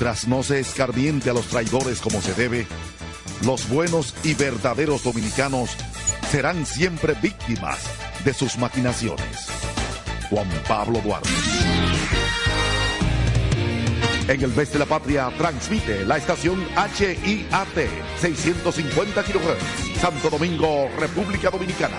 Mientras no se escarmiente a los traidores como se debe, los buenos y verdaderos dominicanos serán siempre víctimas de sus maquinaciones. Juan Pablo Duarte. En el mes de la patria transmite la estación HIAT 650 kHz, Santo Domingo, República Dominicana.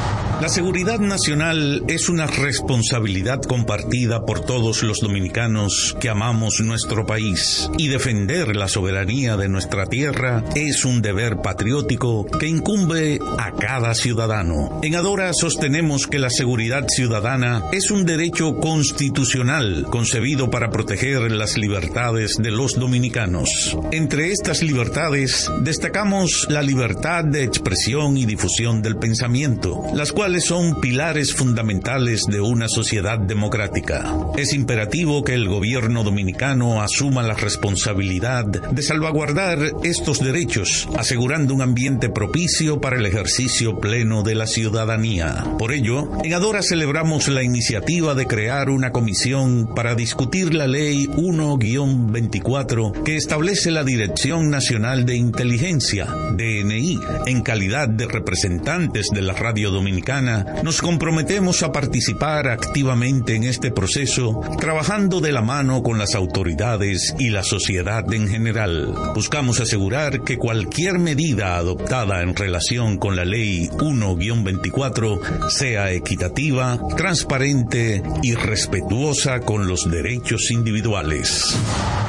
La seguridad nacional es una responsabilidad compartida por todos los dominicanos que amamos nuestro país y defender la soberanía de nuestra tierra es un deber patriótico que incumbe a cada ciudadano. En Adora sostenemos que la seguridad ciudadana es un derecho constitucional concebido para proteger las libertades de los dominicanos. Entre estas libertades destacamos la libertad de expresión y difusión del pensamiento, las cuales son pilares fundamentales de una sociedad democrática. Es imperativo que el gobierno dominicano asuma la responsabilidad de salvaguardar estos derechos, asegurando un ambiente propicio para el ejercicio pleno de la ciudadanía. Por ello, en Adora celebramos la iniciativa de crear una comisión para discutir la ley 1-24 que establece la Dirección Nacional de Inteligencia, DNI, en calidad de representantes de la radio dominicana nos comprometemos a participar activamente en este proceso, trabajando de la mano con las autoridades y la sociedad en general. Buscamos asegurar que cualquier medida adoptada en relación con la ley 1-24 sea equitativa, transparente y respetuosa con los derechos individuales.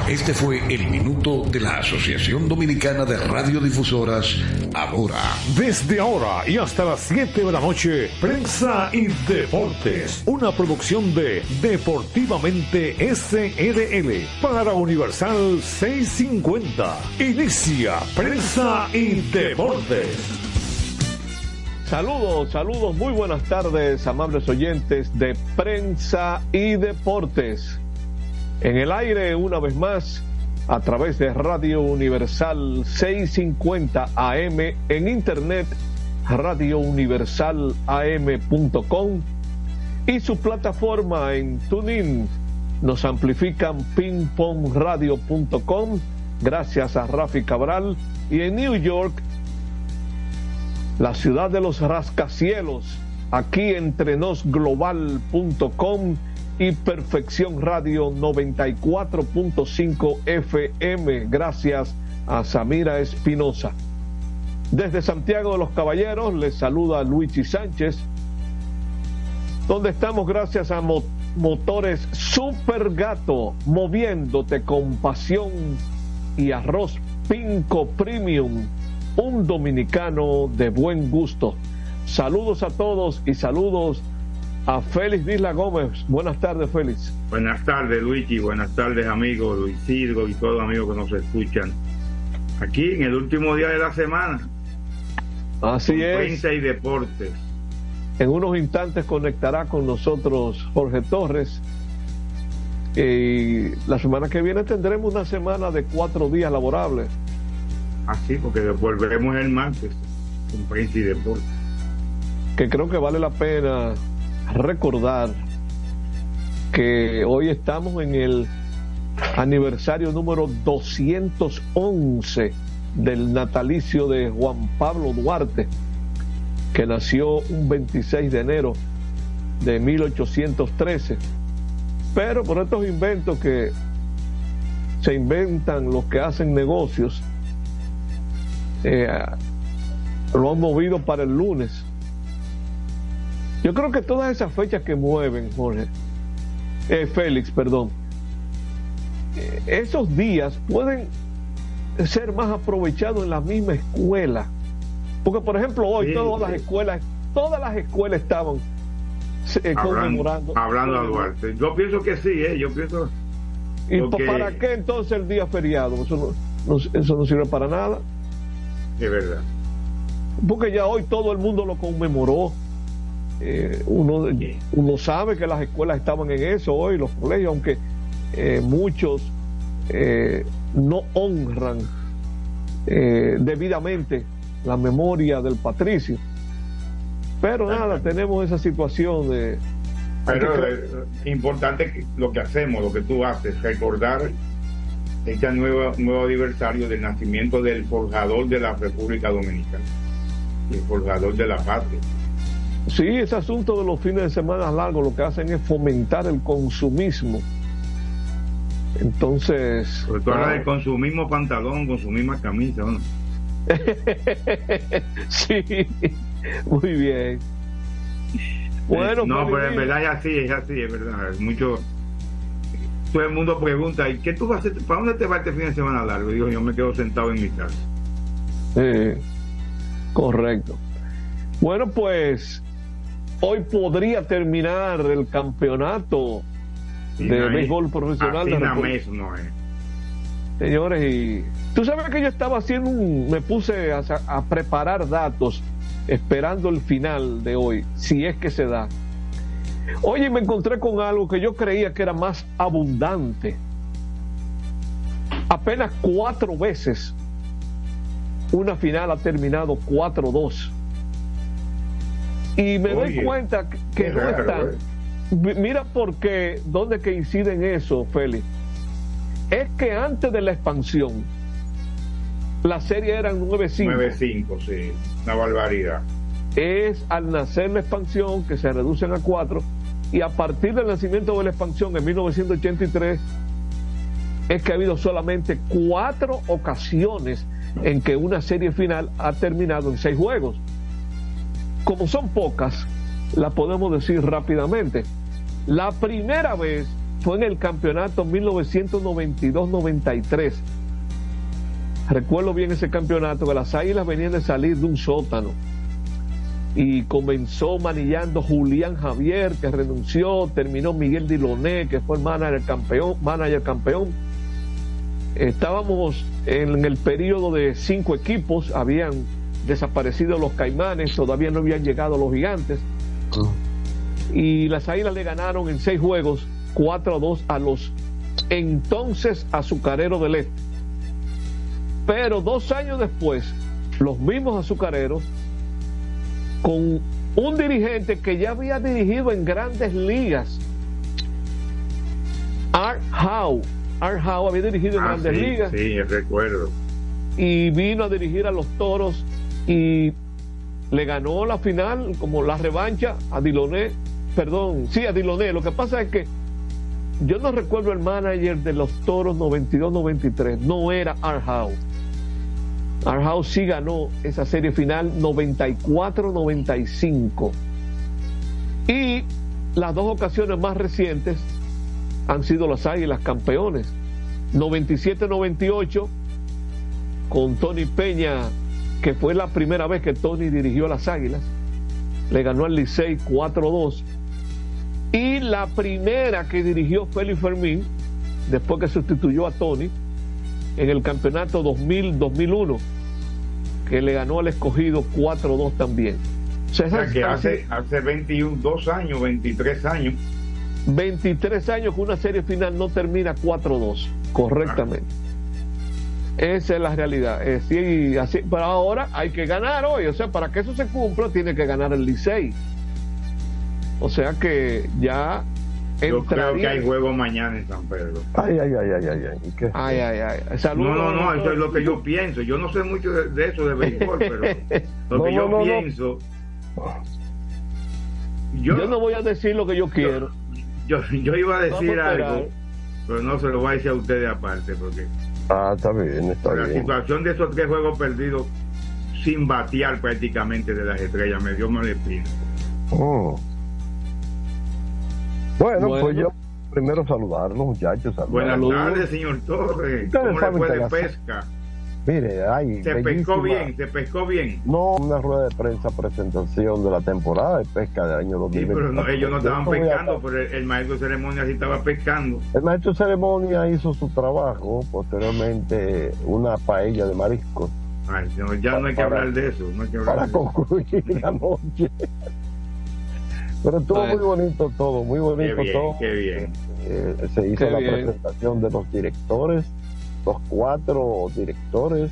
Este fue el minuto de la Asociación Dominicana de Radiodifusoras, ahora. Desde ahora y hasta las 7 de la noche, Prensa y Deportes, una producción de Deportivamente SRL para Universal 650. Inicia Prensa y Deportes. Saludos, saludos, muy buenas tardes, amables oyentes de Prensa y Deportes. En el aire, una vez más, a través de Radio Universal 650 AM en Internet radiouniversalam.com y su plataforma en TuneIn. Nos amplifican pingpongradio.com gracias a Rafi Cabral y en New York, la ciudad de los rascacielos, aquí entrenosglobal.com y Perfección Radio 94.5 FM gracias a Samira Espinosa. Desde Santiago de los Caballeros les saluda Luigi Sánchez, donde estamos gracias a Motores Super Gato, moviéndote con pasión y arroz Pinco Premium, un dominicano de buen gusto. Saludos a todos y saludos a Félix Disla Gómez. Buenas tardes, Félix. Buenas tardes, Luigi. Buenas tardes, amigos Luis y todos los amigos que nos escuchan. Aquí en el último día de la semana, Así es. Prensa y deportes. En unos instantes conectará con nosotros Jorge Torres. Y la semana que viene tendremos una semana de cuatro días laborables. Así, porque volveremos el martes con prensa y deportes. Que creo que vale la pena recordar que hoy estamos en el aniversario número 211 del natalicio de Juan Pablo Duarte, que nació un 26 de enero de 1813. Pero por estos inventos que se inventan los que hacen negocios, eh, lo han movido para el lunes. Yo creo que todas esas fechas que mueven, Jorge, eh, Félix, perdón, eh, esos días pueden ser más aprovechado en la misma escuela. Porque, por ejemplo, hoy todas las escuelas, todas las escuelas estaban eh, conmemorando. Hablando a Duarte. Yo pienso que sí, ¿eh? Yo pienso. ¿Y para qué entonces el día feriado? Eso no, eso no sirve para nada. Es verdad. Porque ya hoy todo el mundo lo conmemoró. Eh, uno, uno sabe que las escuelas estaban en eso hoy, los colegios, aunque eh, muchos eh, no honran eh, debidamente la memoria del patricio. Pero nada, tenemos esa situación de... Pero es importante lo que hacemos, lo que tú haces, recordar este nuevo, nuevo aniversario del nacimiento del forjador de la República Dominicana, el forjador de la patria. Sí, ese asunto de los fines de semana largos lo que hacen es fomentar el consumismo. Entonces. Sobre todo ah, del consumismo pantalón, consumismo camisa, ¿no? sí, muy bien. Bueno, no, pero en verdad es así, es así, es verdad. Mucho, todo el mundo pregunta, ¿y qué tú vas a hacer? ¿Para dónde te vas este fin de semana largo? Y digo, yo me quedo sentado en mi casa. Sí, correcto. Bueno, pues hoy podría terminar el campeonato de béisbol profesional de no es. Señores, y tú sabes que yo estaba haciendo un, me puse a, preparar datos esperando el final de hoy, si es que se da. Oye, me encontré con algo que yo creía que era más abundante. Apenas cuatro veces una final ha terminado 4-2. Y me doy cuenta que no están. Mira por qué, dónde que incide en eso, Félix. Es que antes de la expansión, la serie eran 9-5. 9-5, sí, una barbaridad. Es al nacer la expansión que se reducen a 4 y a partir del nacimiento de la expansión en 1983 es que ha habido solamente cuatro ocasiones en que una serie final ha terminado en seis juegos. Como son pocas, la podemos decir rápidamente. La primera vez fue en el campeonato 1992-93. Recuerdo bien ese campeonato que las águilas venían de salir de un sótano y comenzó manillando Julián Javier, que renunció, terminó Miguel Diloné, que fue el manager campeón, manager campeón. Estábamos en el periodo de cinco equipos, habían desaparecido los caimanes, todavía no habían llegado los gigantes. Y las Águilas le ganaron en seis juegos 4 a 2 a los entonces azucareros del Este. Pero dos años después, los mismos azucareros, con un dirigente que ya había dirigido en grandes ligas, Art Howe. Art Howe había dirigido en ah, grandes ligas. Sí, recuerdo. Y vino a dirigir a los toros y le ganó la final, como la revancha a Diloné perdón, sí, a Diloné. Lo que pasa es que yo no recuerdo el manager de los Toros 92-93, no era. Art Howe sí ganó esa serie final 94-95. Y las dos ocasiones más recientes han sido las Águilas campeones. 97-98 con Tony Peña, que fue la primera vez que Tony dirigió a las Águilas. Le ganó al Licey 4-2 y la primera que dirigió Félix Fermín, después que sustituyó a Tony, en el campeonato 2000-2001, que le ganó al escogido 4-2 también. O sea, que hace, hace 21, 2 años, 23 años. 23 años que una serie final no termina 4-2, correctamente. Esa es la realidad. Es así, pero ahora hay que ganar hoy. O sea, para que eso se cumpla, tiene que ganar el Licey. O sea que ya yo creo que hay juego mañana en San Pedro. Ay, ay, ay, ay, ay. ¿Qué? Ay, ay, ay. no, no, no, eso es lo que yo pienso. Yo no sé mucho de, eso de béisbol, pero lo que yo pienso. Yo, yo, no voy a decir lo que yo quiero. Yo, yo iba a decir algo, pero no se lo voy a decir a ustedes aparte, porque. Ah, está bien, está bien. La situación de esos tres juegos perdidos sin batear prácticamente de las estrellas me dio mal espina. Oh. Bueno, pues yo primero saludarlos, muchachos. Buenas tardes, señor Torres. ¿Cómo le fue de pesca? Mire, ay, se pescó bien, se pescó bien. No, una rueda de prensa presentación de la temporada de pesca del año 2020. Sí, pero no, ellos no estaban pescando, pero el, maestro de ceremonia sí estaba pescando. El maestro de ceremonia hizo su trabajo, posteriormente una paella de mariscos. Ay, ya no hay que hablar de eso, no hay que hablar para concluir la noche. Pero estuvo muy bonito todo, muy bonito todo. Qué bien. Eh, se hizo la presentación de los directores, los cuatro directores,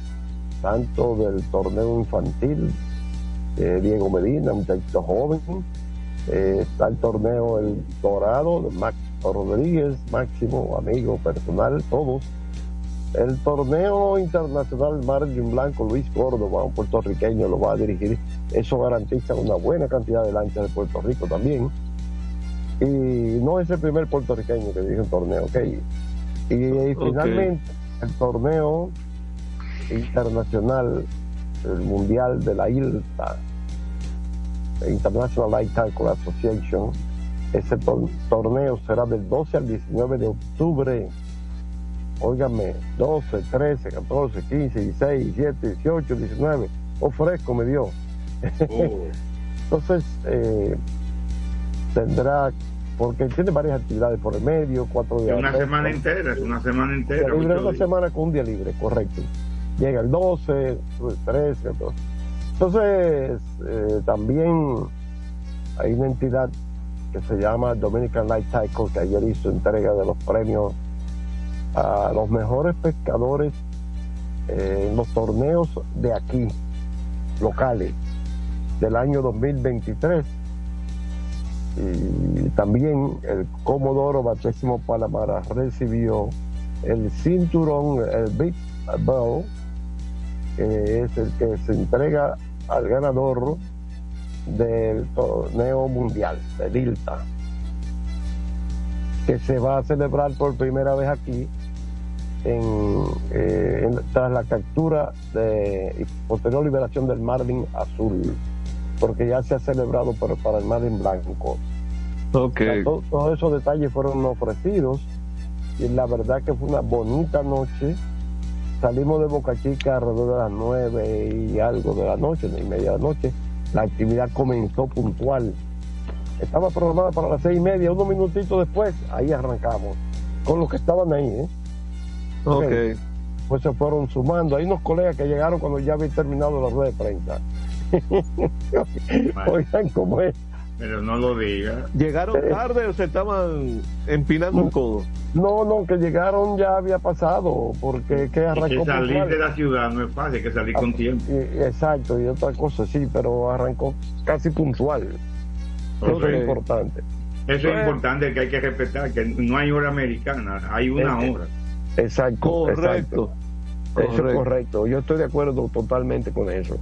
tanto del torneo infantil eh, Diego Medina, muchachito joven. Eh, está el torneo El Dorado de Max Rodríguez, máximo amigo personal, todos. El torneo internacional Margin Blanco, Luis Córdoba, un puertorriqueño, lo va a dirigir. Eso garantiza una buena cantidad de lanchas de Puerto Rico también. Y no es el primer puertorriqueño que dirige un torneo, ok. Y, finalmente, el torneo internacional, el mundial de la ILTA, International Light Association, ese torneo será del 12 al 19 de octubre. Óigame, 12, 13, 14, 15, 16, 17, 18, 19. Ofrezco me dio. Entonces, eh, tendrá, porque tiene varias actividades por el medio, cuatro días. Una semana entera, es una semana entera. una semana con un día libre, correcto. Llega el 12, 13, 14. Entonces, eh, también hay una entidad que se llama Dominican Light Cycle, que ayer hizo entrega de los premios a los mejores pescadores eh, en los torneos de aquí, locales, del año 2023. Y también el Comodoro Batésimo Palamara recibió el cinturón, el Big Bell, que es el que se entrega al ganador del torneo mundial de ILTA, que se va a celebrar por primera vez aquí eh, en, tras la captura de, posterior liberación del Marlin azul, porque ya se ha celebrado para el Marlin blanco. Okay. todos esos detalles fueron ofrecidos y la verdad que fue una bonita noche. Salimos de Boca Chica alrededor de las nueve y algo de la noche, y media de la noche la actividad comenzó puntual. Estaba programada para las seis y media, unos minutitos después, ahí arrancamos, con los que estaban ahí. ¿eh? Ok. Pues se fueron sumando. Hay unos colegas que llegaron cuando ya había terminado la rueda de prensa. Oigan cómo es. Pero no lo diga. ¿Llegaron eh, tarde o se estaban empinando un codo? No, no, que llegaron ya había pasado, porque que arrancó. que salir de la ciudad no es fácil, hay que salir con ah, tiempo. exacto, y otra cosa sí, pero arrancó casi puntual. Eso es importante. Eso es importante que hay que respetar, que no hay hora americana, hay una hora. Exacto. Correcto. Eso es correcto. Yo estoy de acuerdo totalmente con eso.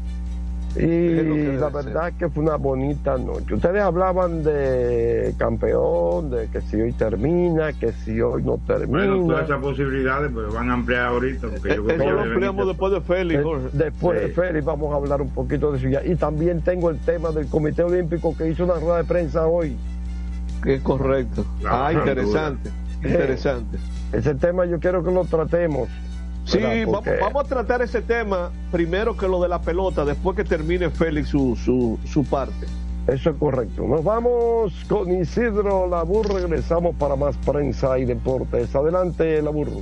Y la verdad que fue una bonita noche. Ustedes hablaban de campeón, de que si hoy termina, que si hoy no termina. Bueno, todas esas posibilidades pues van a ampliar ahorita. Porque yo eso lo ampliamos después de Félix, Después de Félix vamos a hablar un poquito de eso ya. Y también tengo el tema del Comité Olímpico que hizo una rueda de prensa hoy. Que es correcto. ah, interesante. Interesante. Ese tema yo quiero que lo tratemos Sí, vamos, a tratar ese tema primero que lo de la pelota, después que termine Félix su, su, su parte. Eso es correcto. Nos vamos con Isidro Laburro. Regresamos para más prensa y deportes. Adelante, Laburro.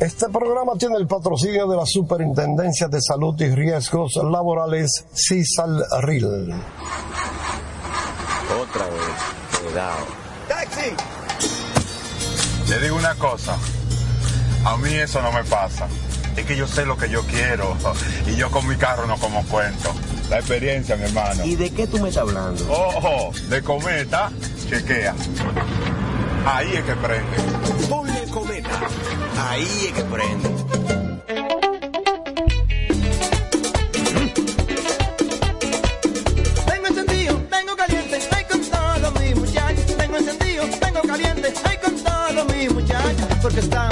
Este programa tiene el patrocinio de la Superintendencia de Salud y Riesgos Laborales, CISALRIL. Otra vez, cuidado. ¡Taxi! Le digo una cosa, a mí eso no me pasa. Es que yo sé lo que yo quiero y yo con mi carro no como cuento. La experiencia, mi hermano. ¿Y de qué tú me estás hablando? Ojo, de cometa, chequea. Ahí es que prende. Ponle cometa. Ahí es que prende. Tengo encendido, tengo caliente, ay con todos mis muchachos. Tengo encendido, tengo caliente, ay con todos mis muchachos. Porque montados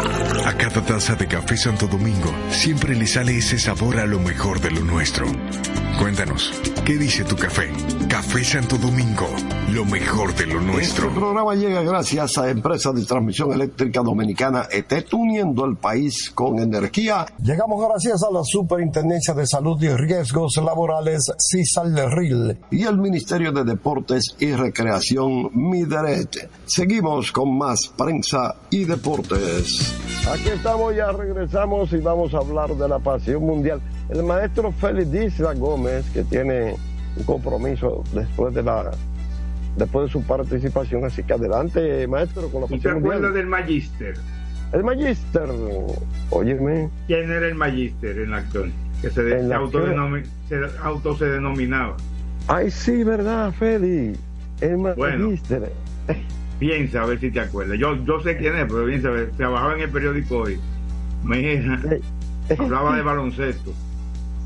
Cada taza de café Santo Domingo siempre le sale ese sabor a lo mejor de lo nuestro. Cuéntanos, ¿qué dice tu café? Café Santo Domingo, lo mejor de lo nuestro. Este programa llega gracias a Empresa de Transmisión Eléctrica Dominicana ETET, uniendo el país con energía. Llegamos gracias a la Superintendencia de Salud y Riesgos Laborales, CISALRIL, y el Ministerio de Deportes y Recreación, MIDERET. Seguimos con más prensa y deportes. Aquí estamos, ya regresamos y vamos a hablar de la pasión mundial. El maestro Félix Isla Gómez, que tiene un compromiso después de la después de su participación, así que adelante, maestro, con la ¿Tú te acuerdas del Magister? El Magister, óyeme. ¿Quién era el Magister en la acción? Que se, de- se auto se denominaba. Ay, sí, verdad, Félix. El Bueno. Magister. Piensa a ver si te acuerdas. Yo, yo sé quién es, pero piensa a ver. Trabajaba en el periódico hoy. Mira, hablaba de baloncesto.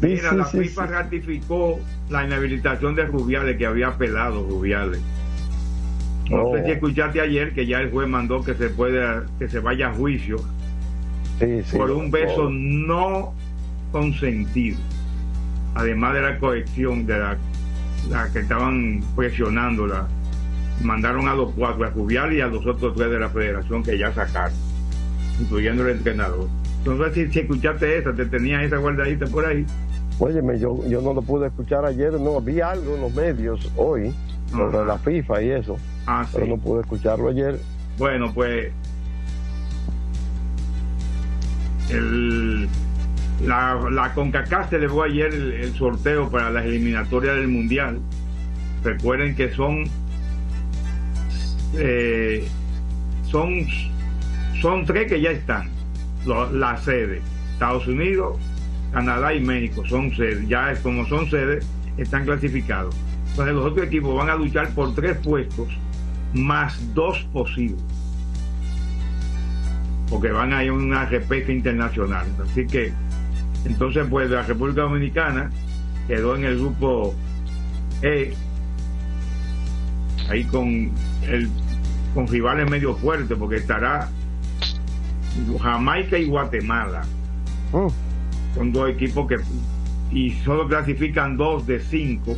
Mira, sí, la sí, FIFA ratificó la inhabilitación de Rubiales, que había apelado Rubiales. No sé Oh. si escuchaste ayer que ya el juez mandó que se pueda, que se vaya a juicio Sí, sí. por un beso Oh. no consentido. Además de la cohección de la, la que estaban presionándola. Mandaron a los cuatro, a Rubiales y a los otros tres de la federación que ya sacaron, incluyendo el entrenador. Entonces, si, si escuchaste esa, te tenía esa guardadita por ahí. Óyeme, yo, yo no lo pude escuchar ayer, no, vi algo en los medios hoy sobre la FIFA y eso, Ah, pero sí. no pude escucharlo ayer. Bueno, pues el, la, la CONCACAF celebró ayer el, el sorteo para las eliminatorias del Mundial. Recuerden que son eh, son son tres que ya están. Lo- la sede, Estados Unidos, Canadá y México son sedes. Ya como son sedes, están clasificados. Entonces los otros equipos van a luchar por tres puestos más dos posibles. porque van a ir a una repesca internacional. Así que, entonces, pues la República Dominicana quedó en el grupo E, ahí con el con rivales medio fuertes, porque estará Jamaica y Guatemala. Son dos equipos que y solo clasifican dos de cinco.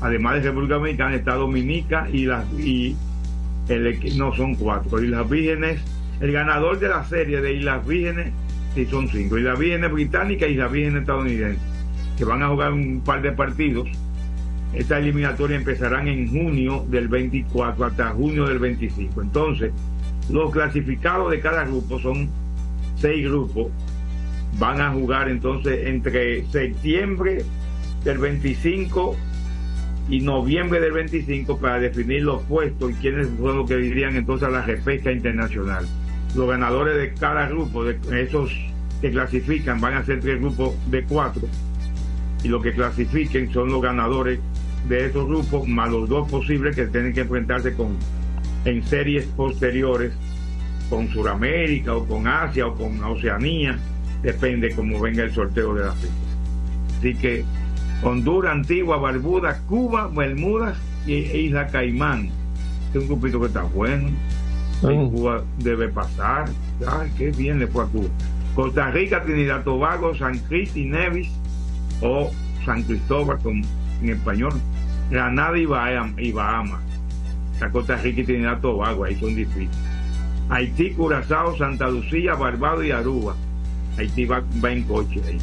Además de República Dominicana está Dominica y las y el no son cuatro. Islas Vírgenes, el ganador de la serie de Islas Vírgenes, sí son cinco. Islas Vírgenes británicas y Islas Vírgenes estadounidenses, que van a jugar un par de partidos. Esta eliminatoria empezarán en junio del 24 hasta junio del 25. Entonces, los clasificados de cada grupo son seis grupos. Van a jugar entonces entre septiembre del 25 y noviembre del 25 para definir los puestos y quiénes son los que irían entonces a la repesca internacional. Los ganadores de cada grupo, de esos que clasifican, van a ser tres grupos de cuatro y los que clasifiquen son los ganadores de esos grupos más los dos posibles que tienen que enfrentarse con en series posteriores con Sudamérica o con Asia o con Oceanía, depende cómo venga el sorteo de la FIFA. Así que Honduras, Antigua, Barbuda, Cuba, Bermudas y e Isla Caimán. Es un grupito que está bueno. Y Cuba debe pasar. Ay, qué bien le fue a Cuba. Costa Rica, Trinidad Tobago, San Cristi, Nevis o San Cristóbal con, en español. Granada y Bahama. Y Bahamas. La Costa Rica y Trinidad Tobago, ahí son difíciles. Haití, Curazao, Santa Lucía, Barbados y Aruba. Haití va, va en coche ahí.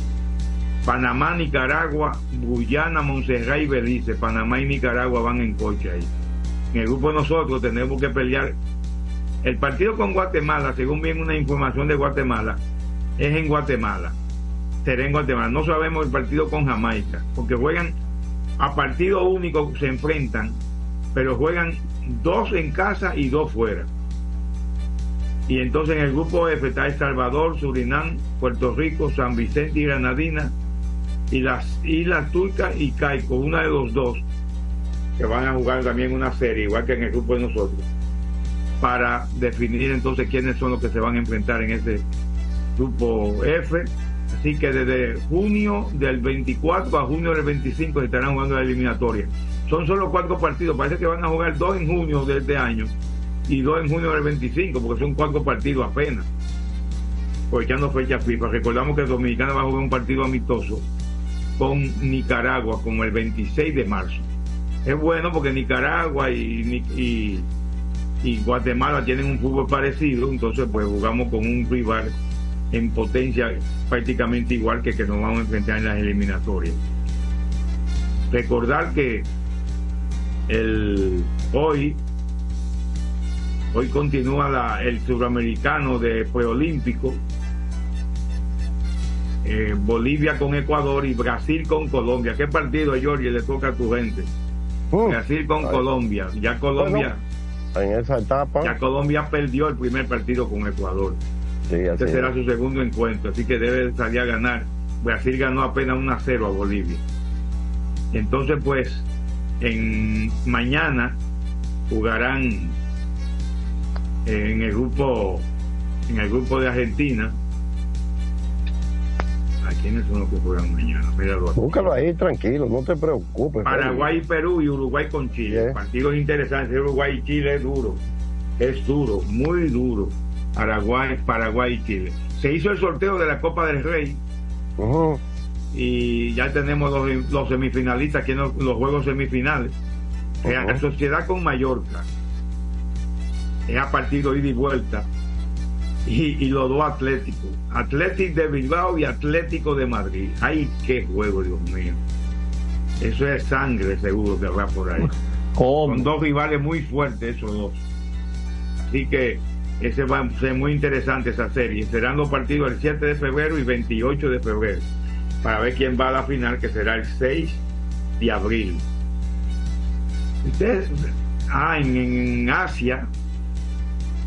Panamá, Nicaragua, Guyana, Montserrat y Belice. Panamá y Nicaragua van en coche ahí. En el grupo nosotros tenemos que pelear. El partido con Guatemala, según viene una información de Guatemala, es en Guatemala. Será en Guatemala. No sabemos el partido con Jamaica, porque juegan a partido único, se enfrentan, pero juegan dos en casa y dos fuera. Y entonces en el grupo F está El Salvador, Surinam, Puerto Rico, San Vicente y Granadina, y las Islas Turcas y Caico, una de los dos, que van a jugar también una serie, igual que en el grupo de nosotros, para definir entonces quiénes son los que se van a enfrentar en ese grupo F. Así que desde junio del 24 a junio del 25 se estarán jugando la eliminatoria. Son solo cuatro partidos, parece que van a jugar dos en junio de este año y dos en junio del 25, porque son cuatro partidos apenas. Aprovechando fecha FIFA, recordamos que Dominicana va a jugar un partido amistoso con Nicaragua como el 26 de marzo. Es bueno porque Nicaragua y, y, y Guatemala tienen un fútbol parecido, entonces pues jugamos con un rival en potencia prácticamente igual que que nos vamos a enfrentar en las eliminatorias. Recordar que el hoy hoy continúa la, el suramericano de preolímpico eh, Bolivia con Ecuador y Brasil con Colombia. ¿Qué partido, Jorge, le toca a tu gente? Brasil con ay. Colombia. Ya Colombia, En esa etapa. ya Colombia perdió el primer partido con Ecuador. Sí, Este será es. su segundo encuentro, así que debe salir a ganar. Brasil ganó apenas 1 a 0 a Bolivia. Entonces, pues, en mañana jugarán en el grupo en el grupo de Argentina. ¿A quiénes son los que juegan mañana? Míralo aquí. Búscalo ahí tranquilo, no te preocupes. Paraguay y Perú y Uruguay con Chile. Partidos interesantes. Uruguay y Chile es duro. Es duro, muy duro. Paraguay, Paraguay y Chile. Se hizo el sorteo de la Copa del Rey. Y ya tenemos los, los semifinalistas aquí en los, los juegos semifinales. Eh, La sociedad con Mallorca. Es a partido ida y vuelta. Y, y los dos Atléticos. Atlético de Bilbao y Atlético de Madrid. ¡Ay, qué juego, Dios mío! Eso es sangre seguro que va por ahí. Son dos rivales muy fuertes esos dos. Así que ese va a ser muy interesante esa serie. Serán los partidos el 7 de febrero y 28 de febrero. Para ver quién va a la final, que será el 6 de abril. Ustedes, ah, en, en Asia,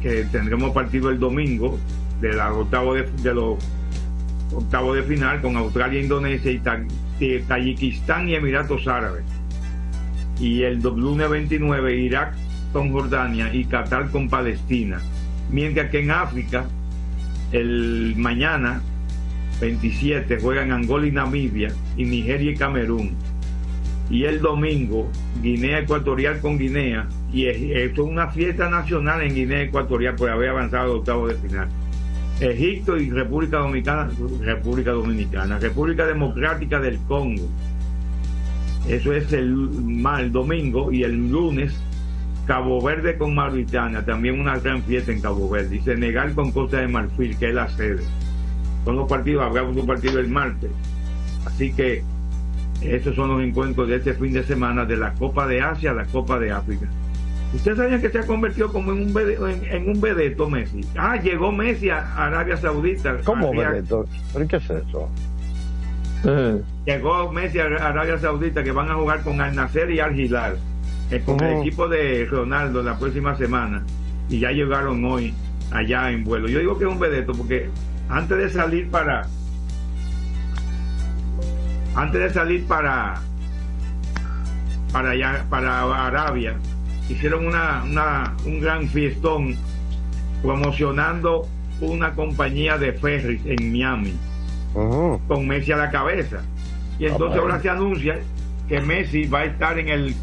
que tendremos partido el domingo de la octavo de, los octavos de final con Australia, Indonesia y Tayikistán y Emiratos Árabes. Y el lunes 29 Irak con Jordania y Qatar con Palestina. Mientras que en África El mañana 27 juegan Angola y Namibia y Nigeria y Camerún. Y el domingo Guinea Ecuatorial con Guinea. Y esto es una fiesta nacional en Guinea Ecuatorial por haber avanzado al octavo de final. Egipto y República Dominicana, República Dominicana, República Democrática del Congo. Eso es el, mal domingo y el lunes Cabo Verde con Mauritania, también una gran fiesta en Cabo Verde. Y Senegal con Costa de Marfil, que es la sede. Son los partidos, habrá un partido el martes. Así que estos son los encuentros de este fin de semana de la Copa de Asia a la Copa de África. ¿Usted sabía que se ha convertido como en un, vedeto, en, un vedeto Messi? Ah, llegó Messi a Arabia Saudita. ¿Cómo vedeto? ¿Pero qué es eso? Eh. Llegó Messi a Arabia Saudita que van a jugar con Al Nasser y Al Hilal, eh, con el equipo de Ronaldo la próxima semana. Y ya llegaron hoy allá en vuelo. Yo digo que es un vedeto porque antes de salir para antes de salir para para allá, para Arabia hicieron una, una, un gran fiestón promocionando una compañía de ferries en Miami con Messi a la cabeza y entonces ahora se anuncia que Messi va a estar en el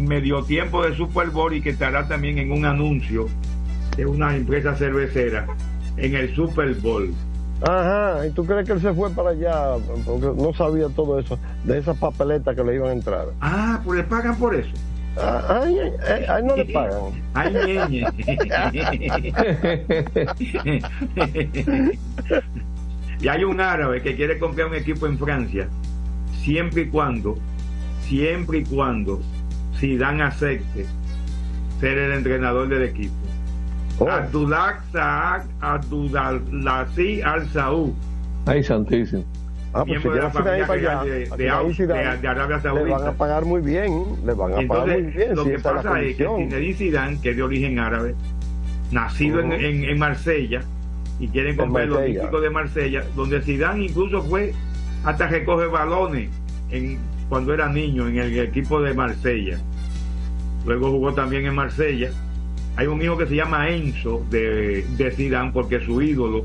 medio tiempo de Super Bowl y que estará también en un anuncio de una empresa cervecera en el Super Bowl. Ajá, ¿y tú crees que él se fue para allá? Porque no sabía todo eso, de esas papeletas que le iban a entrar. Ah, pues le pagan por eso. No le pagan. Y hay un árabe que quiere comprar un equipo en Francia, siempre y cuando, siempre y cuando si dan acepte ser el entrenador del equipo. Oh. Abdullah Saad Abdullazi Al Saud. Ay, santísimo. Ah, pues miembro de la familia allá, de, de, de, Arabia Saudita. Le van a pagar muy bien, le van a Entonces, pagar muy bien. Lo si que pasa es, que Zinedine Zidane, que es de origen árabe, nacido uh -huh. en, en, en, Marsella, y quieren comprar el Olímpico de Marsella, donde Zidane incluso fue hasta recoger balones en, cuando era niño en el equipo de Marsella. Luego jugó también en Marsella. Hay un hijo que se llama Enzo de, de Zidane porque su ídolo,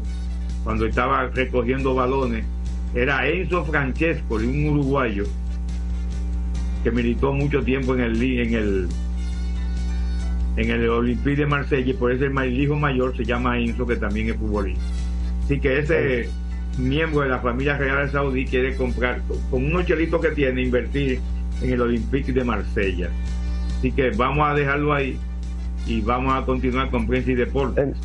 cuando estaba recogiendo balones, era Enzo Francesco, un uruguayo que militó mucho tiempo en el en el en el Olympique de Marsella y por eso el hijo mayor se llama Enzo que también es futbolista. Así que ese miembro de la familia real saudí quiere comprar con unos chelitos que tiene invertir en el Olympique de Marsella. Así que vamos a dejarlo ahí y vamos a continuar con Prensa y Deportes.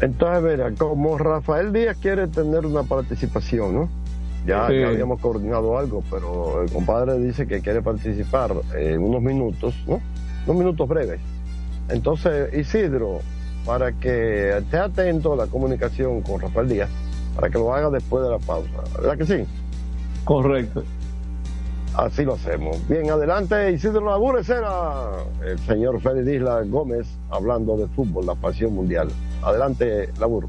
Entonces verá como Rafael Díaz quiere tener una participación ¿no? Ya, sí. ya, habíamos coordinado algo, pero el compadre dice que quiere participar en unos minutos, ¿no? Unos minutos breves. Entonces, Isidro, para que esté atento a la comunicación con Rafael Díaz, para que lo haga después de la pausa, ¿verdad que sí? Correcto. Así lo hacemos. Bien, adelante, Isidro Labures era el señor Félix Isla Gómez hablando de fútbol, la pasión mundial. Adelante, Laburo.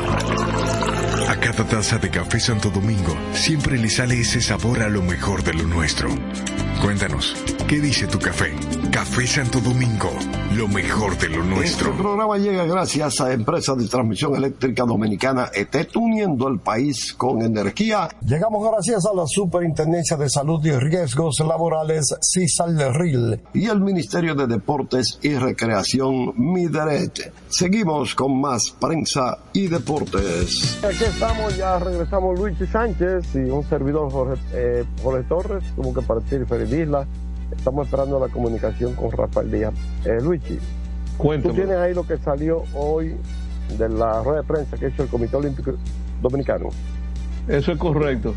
Cada taza de café Santo Domingo siempre le sale ese sabor a lo mejor de lo nuestro. Cuéntanos, ¿qué dice tu café? Café Santo Domingo, lo mejor de lo nuestro. Este programa llega gracias a Empresa de Transmisión Eléctrica Dominicana ETET, uniendo el país con energía. Llegamos gracias a la Superintendencia de Salud y Riesgos Laborales, CISAL y el Ministerio de Deportes y Recreación, MIDERET. Seguimos con más prensa y deportes. Aquí estamos, ya regresamos Luis Sánchez y un servidor Jorge, eh, Jorge Torres, tuvo que partir Feliz Isla. Estamos esperando la comunicación con Rafael Díaz. Eh, Luigi, Cuéntame. tú tienes ahí lo que salió hoy de la rueda de prensa que hizo el Comité Olímpico Dominicano. Eso es correcto.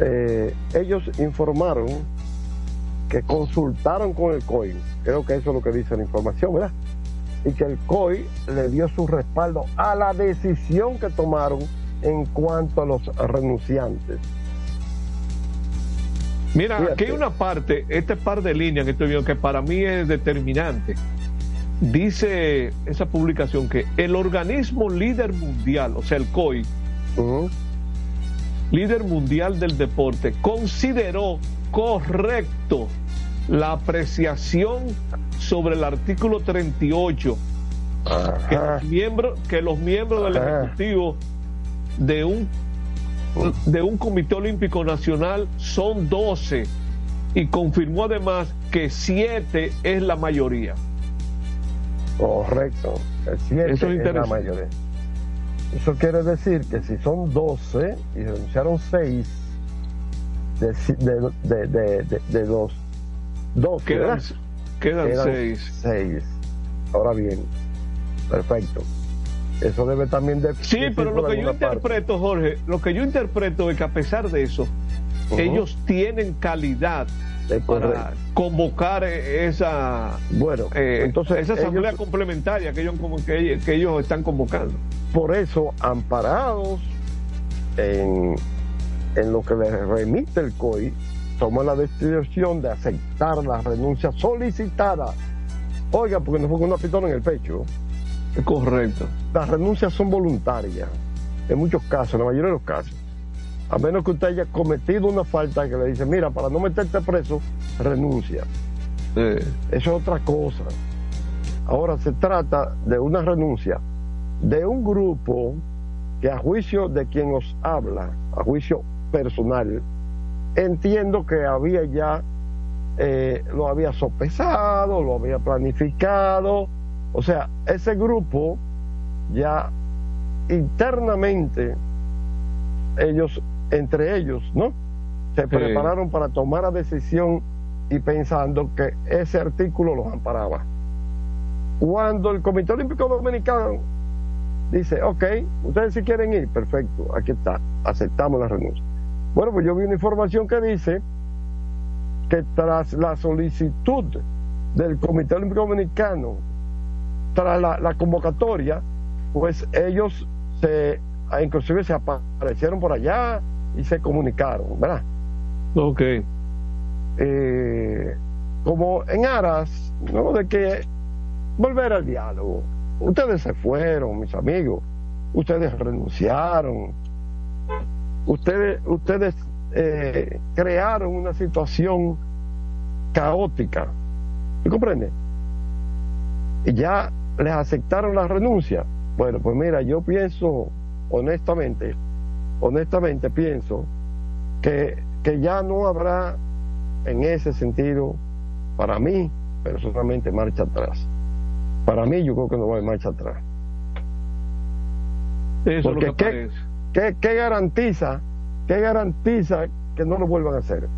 Eh, ellos informaron que consultaron con el COI, creo que eso es lo que dice la información, ¿verdad? Y que el COI le dio su respaldo a la decisión que tomaron en cuanto a los renunciantes. Mira, Fíjate. aquí hay una parte, este par de líneas que estoy viendo que para mí es determinante. Dice esa publicación que el organismo líder mundial, o sea, el COI, líder mundial del deporte, consideró correcto la apreciación sobre el artículo 38 que los miembros, que los miembros del. Ejecutivo de un de un Comité Olímpico Nacional son 12 y confirmó además que 7 es la mayoría. Correcto, el 7 Eso es es, la mayoría. Eso quiere decir que si son 12 y renunciaron 6 de, de, de, de, los 12, Quedan, ¿verdad? quedan Quedan 6. seis. Ahora bien, perfecto. Eso debe también de Sí, pero lo que yo parte. interpreto, Jorge, lo que yo interpreto es que a pesar de eso, ellos tienen calidad para correcto. convocar eh, esa bueno entonces esa asamblea ellos- complementaria que ellos que, ellos- que ellos están convocando. Por eso, amparados en en lo que le remite el COI, toma la decisión de aceptar la renuncia solicitada. Oiga, porque no fue con una pistola en el pecho. Es correcto. Las renuncias son voluntarias, en muchos casos, en la mayoría de los casos. A menos que usted haya cometido una falta que le dice, mira, para no meterte preso, renuncia. Eso es otra cosa. Ahora se trata de una renuncia de un grupo que a juicio de quien os habla, a juicio personal, entiendo que había ya, eh, lo había sopesado, lo había planificado, o sea, ese grupo ya internamente, ellos, entre ellos, ¿no? Se prepararon para tomar la decisión y pensando que ese artículo los amparaba. Cuando el Comité Olímpico Dominicano dice, ok, ustedes si quieren ir, perfecto, aquí está, aceptamos la renuncia. Bueno, pues yo vi una información que dice que tras la solicitud del Comité Olímpico Dominicano, tras la, convocatoria, pues ellos se, inclusive se aparecieron por allá y se comunicaron, ¿verdad? Ok. Eh, como en aras, ¿no? De que volver al diálogo. Ustedes se fueron, mis amigos. Ustedes renunciaron. Ustedes, ustedes eh, crearon una situación caótica. ¿Me comprende? Y ya les aceptaron la renuncia. Bueno, pues mira, yo pienso, honestamente, honestamente pienso que, que ya no habrá en ese sentido, para mí, personalmente, marcha atrás. Para mí, yo creo que no va a haber marcha atrás. Eso Porque lo que ¿qué, ¿qué, garantiza, qué garantiza que no lo vuelvan a hacer?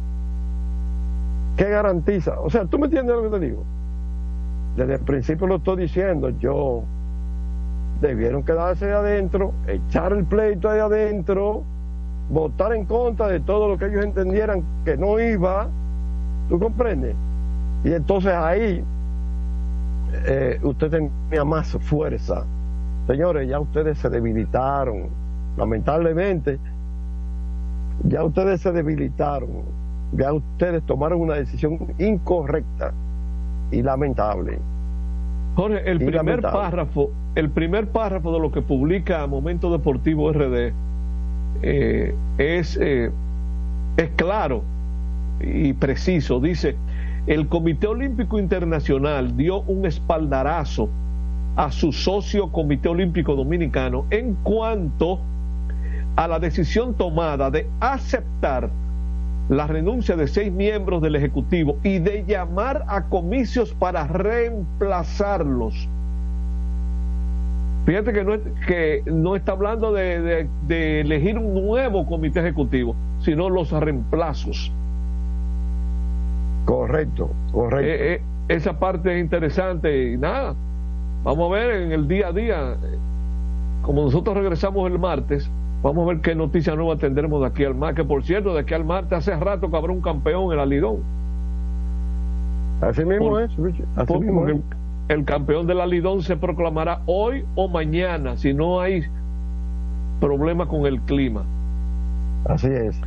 ¿Qué garantiza? O sea, ¿tú me entiendes lo que te digo? Desde el principio lo estoy diciendo, yo debieron quedarse adentro, echar el pleito ahí adentro, votar en contra de todo lo que ellos entendieran que no iba, ¿tú comprendes? Y entonces ahí eh, usted tenía más fuerza. Señores, ya ustedes se debilitaron. Lamentablemente, ya ustedes se debilitaron. Ya ustedes tomaron una decisión incorrecta y lamentable. Jorge, el primer párrafo, el primer párrafo de lo que publica Momento Deportivo RD eh, es, eh, es claro y preciso. Dice, el Comité Olímpico Internacional dio un espaldarazo a su socio Comité Olímpico Dominicano en cuanto a la decisión tomada de aceptar la renuncia de seis miembros del Ejecutivo y de llamar a comicios para reemplazarlos. Fíjate que no, que no está hablando de, de elegir un nuevo comité ejecutivo, sino los reemplazos. Correcto, correcto. Eh, eh, esa parte es interesante y nada, vamos a ver en el día a día, como nosotros regresamos el martes, vamos a ver qué noticia nueva tendremos de aquí al martes, que por cierto, de aquí al martes hace rato que habrá un campeón en la Lidón. Así mismo es, Así mismo el, el, campeón de la Lidón se proclamará hoy o mañana, si no hay problema con el clima. Así es.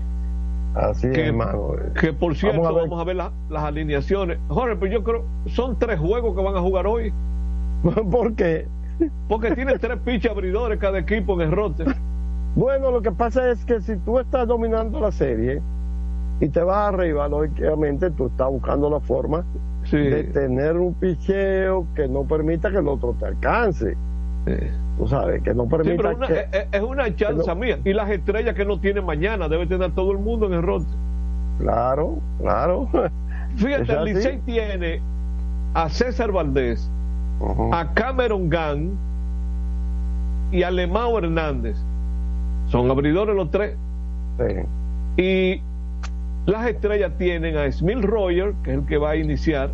Así que, es, hermano. Que por cierto, vamos a ver, las alineaciones. Jorge, pues yo creo, son tres juegos que van a jugar hoy. ¿Por qué? Porque tiene tres piches abridores cada equipo en el rote. Bueno, lo que pasa es que si tú estás dominando la serie y te vas arriba, lógicamente tú estás buscando la forma de tener un picheo que no permita que el otro te alcance. Tú sabes, que no permita Es una chance mía. Y las estrellas que no tiene mañana, debe tener todo el mundo en el rote. Claro, claro. Fíjate, el Licey tiene a César Valdés, a Cameron Gunn y a Lemao Hernández. Son abridores los tres. Y las estrellas tienen a Smith Roger, que es el que va a iniciar.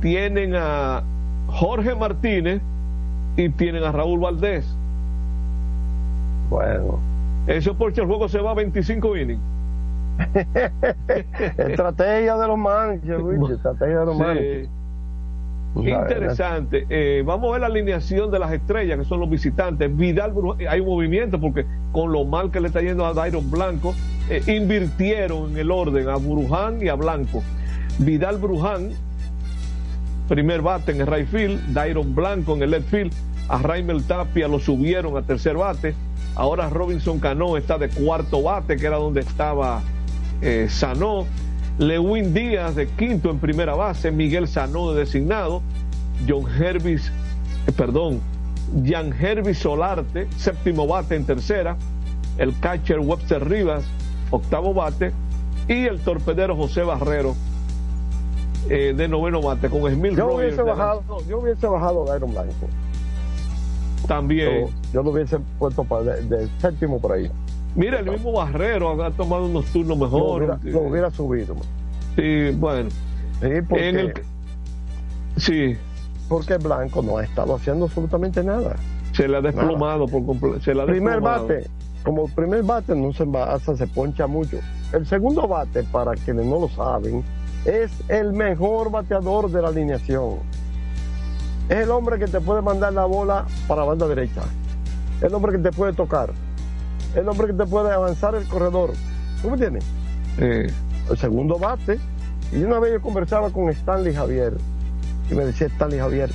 Tienen a Jorge Martínez y tienen a Raúl Valdés. Bueno. Eso porque el juego se va a 25 innings. estrategia de los manches, estrategia de los manches. Interesante. Eh, vamos a ver la alineación de las estrellas, que son los visitantes. Vidal, hay un movimiento porque con lo mal que le está yendo a Dairon Blanco, eh, invirtieron en el orden a Bruján y a Blanco. Vidal Bruján, primer bate en el right field, Dairon Blanco en el left field, a Raimel Tapia lo subieron a tercer bate, ahora Robinson Cano está de cuarto bate, que era donde estaba eh, Sanó, Lewin Díaz de quinto en primera base, Miguel Sanó de designado, John Hervis, eh, perdón, Jan Hervis Solarte, séptimo bate en tercera, el catcher Webster Rivas, octavo bate, y el torpedero José Barrero eh, de noveno bate con Emil yo Rogers hubiese bajado yo hubiese bajado a Iron Blanco. También. yo, yo lo hubiese puesto para de, de séptimo por ahí Mira, el mismo Barrero ha tomado unos turnos lo mejores. hubiera, lo hubiera subido Sí, bueno. sí porque, En el- Sí, porque Blanco no ha estado haciendo absolutamente nada se le ha desplomado por completo. Se le ha primer desplomado. bate como primer bate no se envasa, se poncha mucho el segundo bate para quienes no lo saben es el mejor bateador de la alineación es el hombre que te puede mandar la bola para la banda derecha el hombre que te puede tocar el hombre que te puede avanzar el corredor ¿tú me entiendes? el segundo bate y una vez yo conversaba con Stanley Javier y me decía Stanley Javier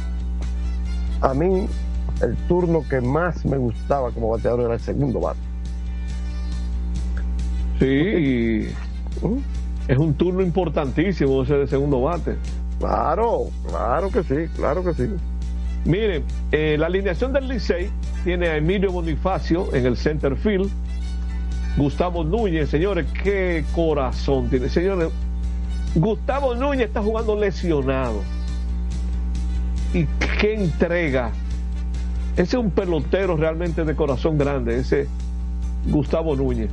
a mí el turno que más me gustaba como bateador era el segundo bate Sí, y es un turno importantísimo ese de segundo bate. Claro, claro que sí, claro que sí. Miren, eh, la alineación del Licey tiene a Emilio Bonifacio en el center field. Gustavo Núñez, señores, qué corazón tiene. Señores, Gustavo Núñez está jugando lesionado. Y qué entrega. Ese es un pelotero realmente de corazón grande, ese Gustavo Núñez.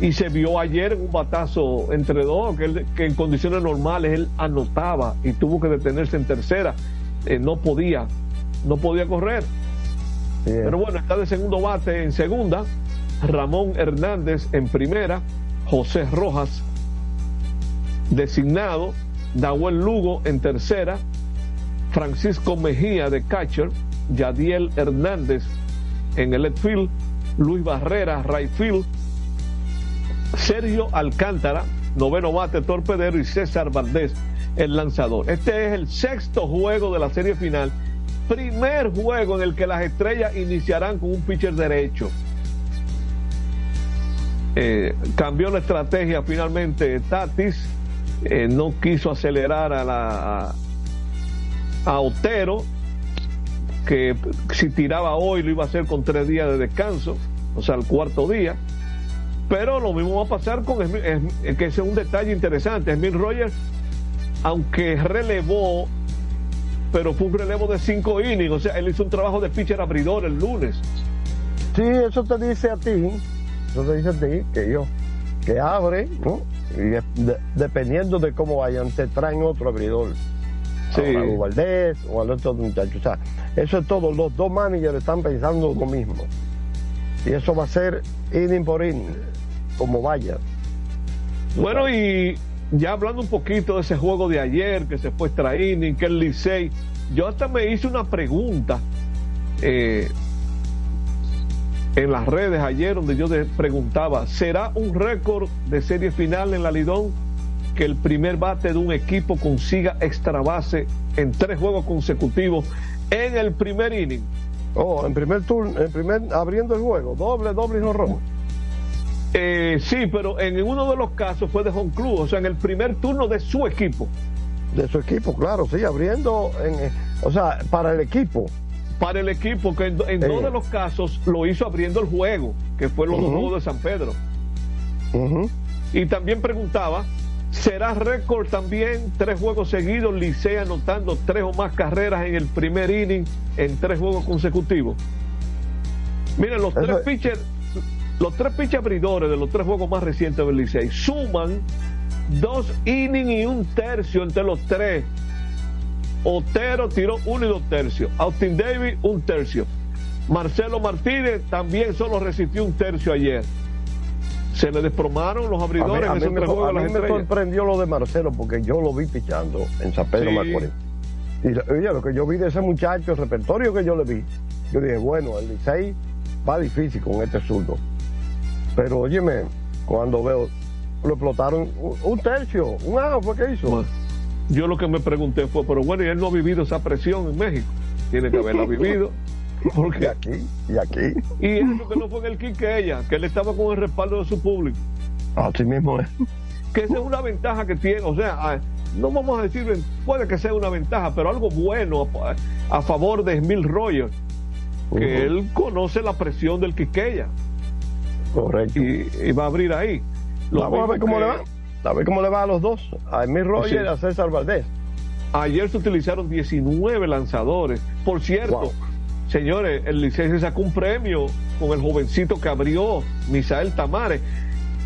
Y se vio ayer un batazo entre dos, que en condiciones normales él anotaba y tuvo que detenerse en tercera. Eh, no podía, no podía correr. Pero bueno, está de segundo bate en segunda. Ramón Hernández en primera. José Rojas designado. Nahuel Lugo en tercera. Francisco Mejía de catcher. Yadiel Hernández en el left field. Luis Barrera, right field. Sergio Alcántara, noveno bate torpedero, y César Valdés, el lanzador. Este es el sexto juego de la serie final. Primer juego en el que las estrellas iniciarán con un pitcher derecho. Eh, cambió la estrategia finalmente Tatis. eh, no quiso acelerar a la a, Otero, que si tiraba hoy lo iba a hacer con tres días de descanso, o sea, el cuarto día. Pero lo mismo va a pasar con que ese es un detalle interesante. Smith Rogers, aunque relevó, pero fue un relevo de cinco innings, o sea, él hizo un trabajo de pitcher abridor el lunes. Sí, eso te dice a ti, eso te dice a ti que yo, que abre, ¿no? Y de- de- dependiendo de cómo vayan, te traen otro abridor. Sí. A Raúl Valdés o al otro muchacho. O sea, eso es todo. Los dos managers están pensando lo mismo. Y eso va a ser inning por inning, como vaya. Bueno, y ya hablando un poquito de ese juego de ayer, que se fue extra inning, que el Licey, yo hasta me hice una pregunta eh, en las redes ayer, donde yo preguntaba, ¿será un récord de serie final en la Lidón que el primer bate de un equipo consiga extra base en tres juegos consecutivos en el primer inning? Oh, en primer turno, en primer, abriendo el juego, doble, doble y jonrón. Eh, sí, pero en uno de los casos fue de home club, o sea, en el primer turno de su equipo. De su equipo, claro, sí, abriendo, en, eh, o sea, para el equipo. para el equipo que en, en dos de los casos lo hizo abriendo el juego, que fue los juegos de San Pedro. Y también preguntaba, ¿será récord también tres juegos seguidos, Licey anotando tres o más carreras en el primer inning en tres juegos consecutivos? Miren, los tres pitchers, los tres pitchers abridores de los tres juegos más recientes del Licey suman dos innings y un tercio entre los tres. Otero tiró uno y dos tercios. Austin Davis, un tercio. Marcelo Martínez también solo resistió un tercio ayer. Se le desplomaron los A mí, abridores a mí me, a mí me sorprendió lo de Marcelo porque yo lo vi pichando en San Pedro Sí. Macorís. Y oye, lo que yo vi de ese muchacho, el repertorio que yo le vi, yo dije, bueno, el Licey va difícil con este zurdo. Pero óyeme, Cuando veo, lo explotaron un tercio, un año fue que hizo. yo lo que me pregunté fue, pero bueno, y él no ha vivido esa presión en México. Tiene que haberla vivido. Porque aquí, y aquí. Y eso que no fue en el Quique ella, que él estaba con el respaldo de su público. Así mismo es. Que esa es una ventaja que tiene, o sea, no vamos a decir, puede que sea una ventaja, pero algo bueno a, favor de Emil Rogers, que él conoce la presión del Quiqueya. Correcto. Y, va a abrir ahí. Vamos a ver cómo le va. A ver cómo le va a los dos, a Emil Rogers y a César Valdés. Ayer se utilizaron 19 lanzadores. Por cierto, señores, el licencia sacó un premio con el jovencito que abrió, Misael Tamares.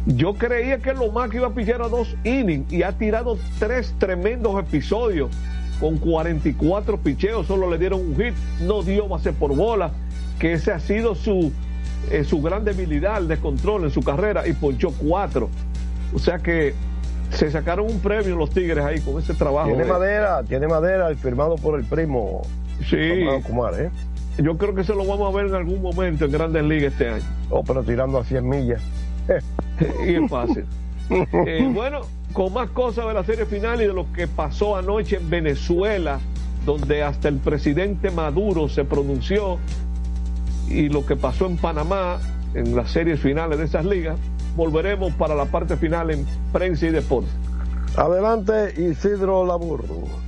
Yo creía que lo más que iba a pillar a dos innings y ha tirado tres tremendos episodios con 44 picheos, solo le dieron un hit, no dio base por bola, que ese ha sido su, eh, su gran debilidad, de control en su carrera y ponchó cuatro. O sea que se sacaron un premio los Tigres ahí con ese trabajo. Tiene madera, tiene madera firmado por el primo. Sí. ¿eh? Yo creo que se lo vamos a ver en algún momento en Grandes Ligas este año. Oh, pero tirando a 100 millas. y es fácil. Eh, bueno, con más cosas de la serie final y de lo que pasó anoche en Venezuela, donde hasta el presidente Maduro se pronunció, y lo que pasó en Panamá en las series finales de esas ligas, volveremos para la parte final en prensa y deporte. Adelante, Isidro Laburro.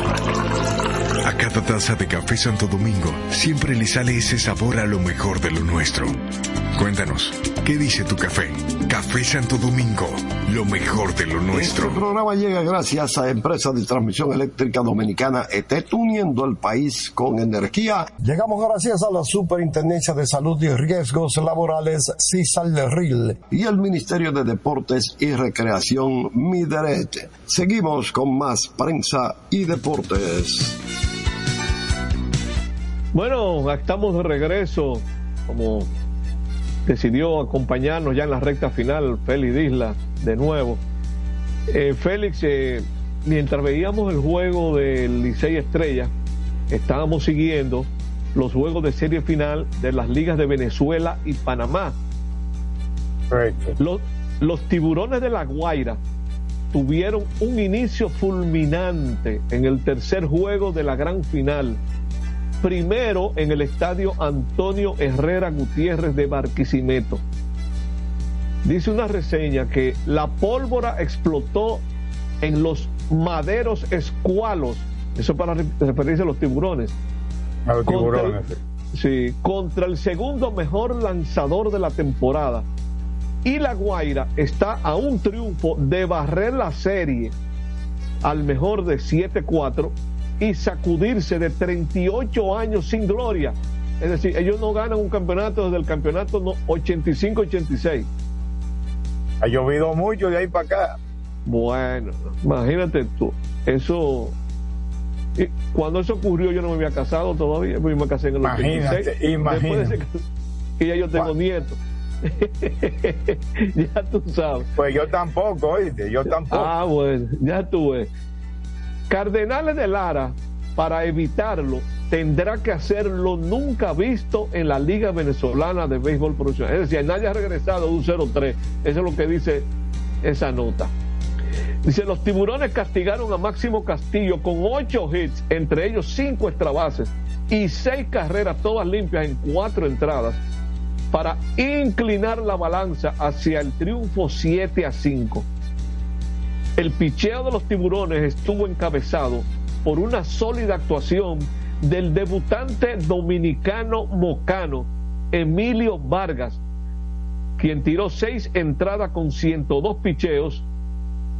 Cada taza de café Santo Domingo siempre le sale ese sabor a lo mejor de lo nuestro. Cuéntanos, ¿qué dice tu café? Café Santo Domingo, lo mejor de lo nuestro. Este programa llega gracias a Empresa de Transmisión Eléctrica Dominicana ET, uniendo al país con energía. Llegamos gracias a la Superintendencia de Salud y Riesgos Laborales, CISALRIL, y el Ministerio de Deportes y Recreación, MIDERET. Seguimos con más prensa y deportes. Bueno, estamos de regreso, como decidió acompañarnos ya en la recta final Félix Isla de nuevo. Eh, Félix, eh, mientras veíamos el juego del Licey Estrella, estábamos siguiendo los juegos de serie final de las ligas de Venezuela y Panamá. Los, los tiburones de La Guaira tuvieron un inicio fulminante en el tercer juego de la gran final primero en el estadio Antonio Herrera Gutiérrez de Barquisimeto. Dice una reseña que la pólvora explotó en los maderos escualos, eso para referirse a los tiburones. A los Contra tiburones. el- sí, contra el segundo mejor lanzador de la temporada. Y La Guaira está a un triunfo de barrer la serie al mejor de 7-4 y sacudirse de 38 años sin gloria. Es decir, ellos no ganan un campeonato desde el campeonato no- 85-86. Ha llovido mucho de ahí para acá. Bueno, imagínate tú, eso. y cuando eso ocurrió, yo no me había casado todavía, porque me casé en el Imagínate, 86. imagínate. De y ya yo tengo nietos. ya tú sabes. Pues yo tampoco, oíste, yo tampoco. Ah, bueno, ya tú ves. Cardenales de Lara, para evitarlo, tendrá que hacer lo nunca visto en la Liga Venezolana de Béisbol Profesional. Es decir, nadie ha regresado de un 0-3. Eso es lo que dice esa nota. Dice, los tiburones castigaron a Máximo Castillo con ocho hits, entre ellos cinco extrabases y seis carreras, todas limpias en cuatro entradas, para inclinar la balanza hacia el triunfo 7 a 5. El picheo de los tiburones estuvo encabezado por una sólida actuación del debutante dominicano mocano Emilio Vargas, quien tiró seis entradas con 102 picheos,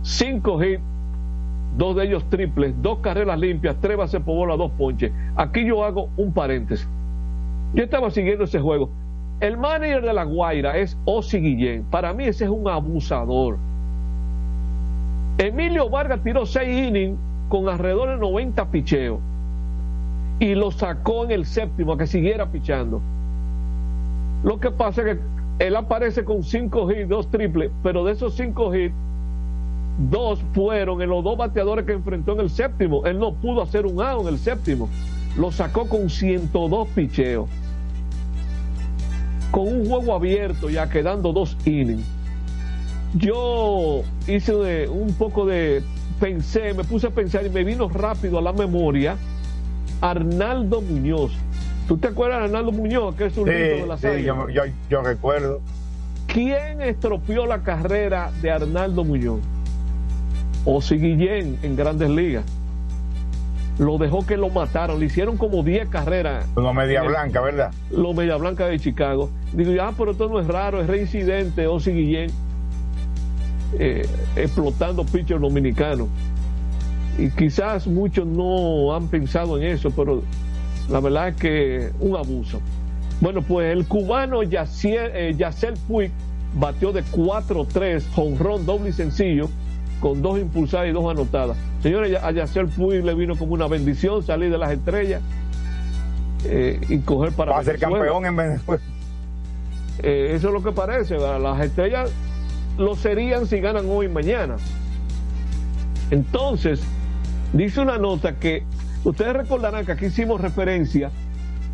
cinco hits, dos de ellos triples, dos carreras limpias, tres bases por bola, dos ponches. Aquí yo hago un paréntesis. Yo estaba siguiendo ese juego. El manager de La Guaira es Osi Guillén. Para mí ese es un abusador. Emilio Vargas tiró seis innings con alrededor de 90 picheos y lo sacó en el séptimo a que siguiera pichando. Lo que pasa es que él aparece con cinco hits, dos triples, pero de esos cinco hits, dos fueron en los dos bateadores que enfrentó en el séptimo. Él no pudo hacer un out en el séptimo. Lo sacó con 102 picheos. Con un juego abierto, ya quedando dos innings. Yo hice de- un poco de. Pensé, me puse a pensar y me vino rápido a la memoria Arnaldo Muñoz. ¿Tú te acuerdas de Arnaldo Muñoz, que es un libro de la Sí, sí, yo, yo, yo recuerdo. ¿Quién estropeó la carrera de Arnaldo Muñoz? Osi Guillén en Grandes Ligas. Lo dejó que lo mataron, le hicieron como 10 carreras. Una media blanca, ¿verdad? Los Media Blanca de Chicago. Digo, ah, pero esto no es raro, es reincidente, Osi Guillén eh, explotando pitcher dominicano. Y quizás muchos no han pensado en eso, pero La verdad es que un abuso. Bueno, pues el cubano eh, Yacel Puig batió de 4-3, jonrón doble y sencillo, con dos impulsadas y dos anotadas. Señores, a Yacel Puig le vino como una bendición salir de las estrellas eh, y coger para Va a ser campeón en Venezuela. Eh, eso es lo que parece. Las estrellas lo serían si ganan hoy y mañana. Entonces, dice una nota que ustedes recordarán que aquí hicimos referencia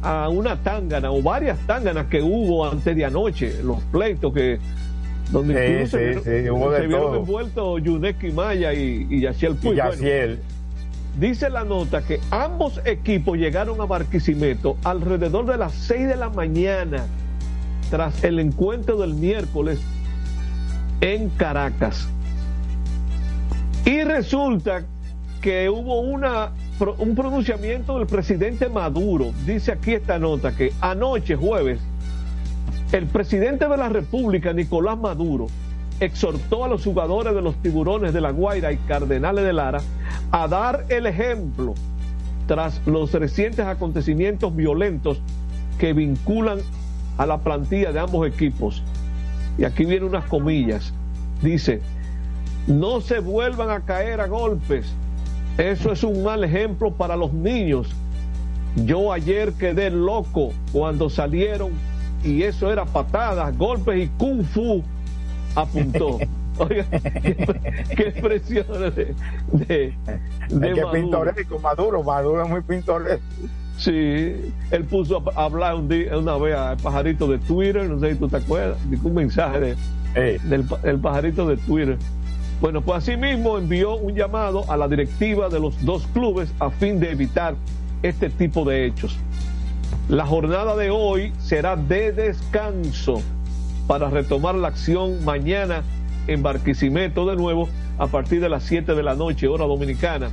a una tángana o varias tánganas que hubo antes de anoche, los pleitos que donde Sí, incluso se sí, vieron, sí, hubo de se vieron todo. envueltos Yuneski Maya y, y Yaciel Puig. Y Yaciel. dice la nota que ambos equipos llegaron a Barquisimeto alrededor de las 6 de la mañana tras el encuentro del miércoles en Caracas. Y resulta que hubo una, un pronunciamiento del presidente Maduro. Dice aquí esta nota que anoche, jueves, el presidente de la República, Nicolás Maduro, exhortó a los jugadores de los tiburones de La Guaira y Cardenales de Lara a dar el ejemplo tras los recientes acontecimientos violentos que vinculan a la plantilla de ambos equipos. Y aquí vienen unas comillas. Dice, no se vuelvan a caer a golpes. Eso es un mal ejemplo para los niños. Yo ayer quedé loco cuando salieron y eso era patadas, golpes y kung fu, apuntó. Oiga, qué, expresiones de, de, de Es que Maduro. pintoresco, Maduro, Maduro es muy pintoresco. Sí, él puso a hablar un día, una vez al pajarito de Twitter, no sé si tú te acuerdas, dijo un mensaje de- del pa- el pajarito de Twitter. Bueno, pues así mismo envió un llamado a la directiva de los dos clubes a fin de evitar este tipo de hechos. La jornada de hoy será de descanso para retomar la acción mañana en Barquisimeto de nuevo a partir de las 7 de la noche, hora dominicana.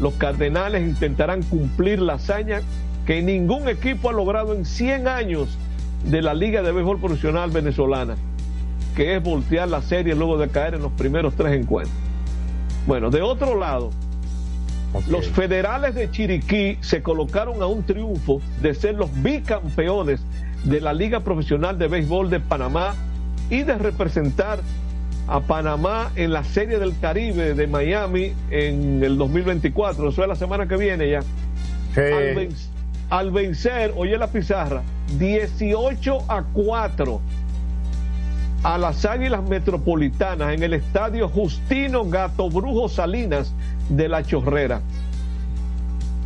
Los Cardenales intentarán cumplir la hazaña que ningún equipo ha logrado en 100 años de la Liga de Béisbol Profesional Venezolana, que es voltear la serie luego de caer en los primeros tres encuentros. Bueno, de otro lado, los federales de Chiriquí se colocaron a un triunfo de ser los bicampeones de la Liga Profesional de Béisbol de Panamá y de representar a Panamá en la Serie del Caribe de Miami en el 2024. Eso es la semana que viene ya. Al, ven- al vencer, oye la pizarra, 18 a 4 a las Águilas Metropolitanas en el estadio Justino Gato Brujo Salinas de La Chorrera.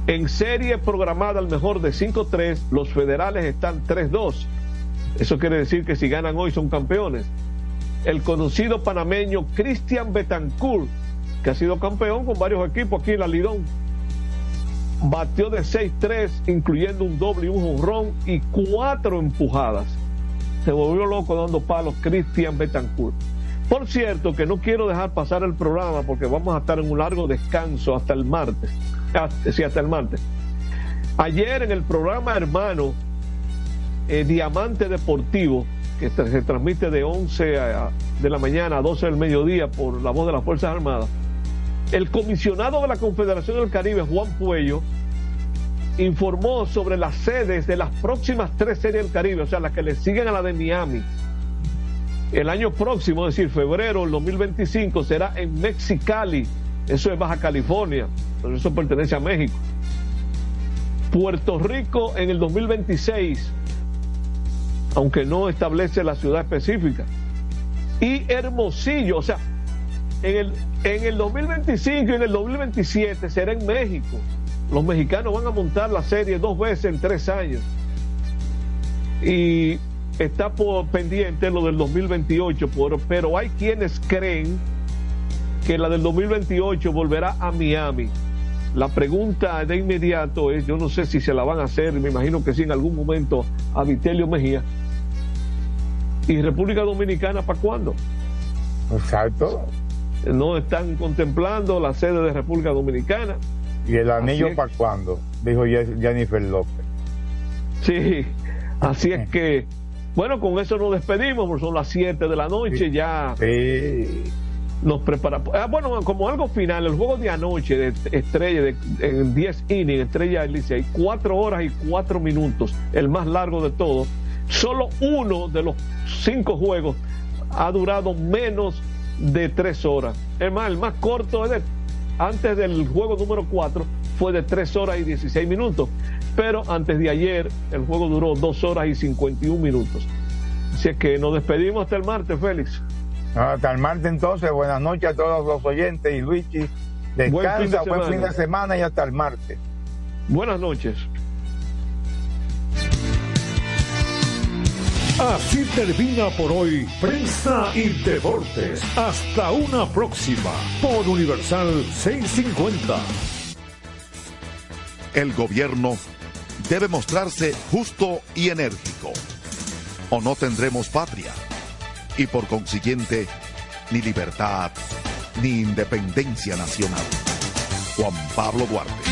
En serie programada al mejor de 5-3, los federales están 3-2. Eso quiere decir que si ganan hoy son campeones. El conocido panameño Cristian Betancourt, que ha sido campeón con varios equipos aquí en la Lidón, batió de 6-3, incluyendo un doble y un jonrón y cuatro empujadas. Se volvió loco dando palos Cristian Betancourt. Por cierto, que no quiero dejar pasar el programa porque vamos a estar en un largo descanso hasta el martes. Hasta, sí, hasta el martes. Ayer en el programa hermano eh, Diamante Deportivo, que se transmite de 11 a- de la mañana a 12 del mediodía por la voz de las Fuerzas Armadas, el comisionado de la Confederación del Caribe, Juan Puello, informó sobre las sedes de las próximas tres series del Caribe, o sea, las que le siguen a la de Miami. El año próximo, es decir, febrero del 2025, será en Mexicali, eso es Baja California, pero eso pertenece a México. Puerto Rico en el 2026, aunque no establece la ciudad específica. Y Hermosillo, o sea, en el, en el 2025 y en el 2027 será en México. Los mexicanos van a montar la serie dos veces en tres años. Y está por pendiente lo del 2028, por- pero hay quienes creen que la del 2028 volverá a Miami. La pregunta de inmediato es, yo no sé si se la van a hacer, me imagino que sí en algún momento a Vitelio Mejía. ¿Y República Dominicana para cuándo? Exacto. No están contemplando la sede de República Dominicana. ¿Y el anillo para cuándo? Dijo Jennifer López. Sí, así es que, bueno, con eso nos despedimos, porque son las 7 de la noche, ya Sí. nos preparamos. Ah, bueno, como algo final, el juego de anoche de Estrella, de, en 10 innings, Estrella Alicia, hay 4 horas y 4 minutos, el más largo de todos. Solo uno de los 5 juegos ha durado menos de 3 horas. Es más, el más corto es de, antes del juego número 4 fue de 3 horas y 16 minutos. Pero antes de ayer el juego duró 2 horas y 51 minutos. Así es que nos despedimos hasta el martes, Félix. Hasta el martes entonces, buenas noches a todos los oyentes y Luigi, descansa, buen fin de semana, y hasta el martes. Buenas noches. Así termina por hoy Prensa y Deportes. Hasta una próxima por Universal 650. El gobierno debe mostrarse justo y enérgico. O no tendremos patria y por consiguiente ni libertad ni independencia nacional. Juan Pablo Duarte.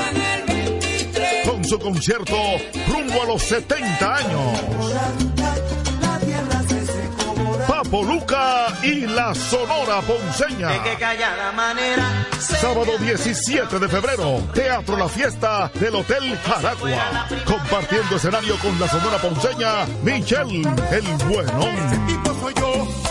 Su concierto rumbo a los 70 años. Papo Luca y la Sonora Ponceña. Sábado 17 de febrero, Teatro La Fiesta del Hotel Jaragua. Compartiendo escenario con la Sonora Ponceña, Michelle el Buenón.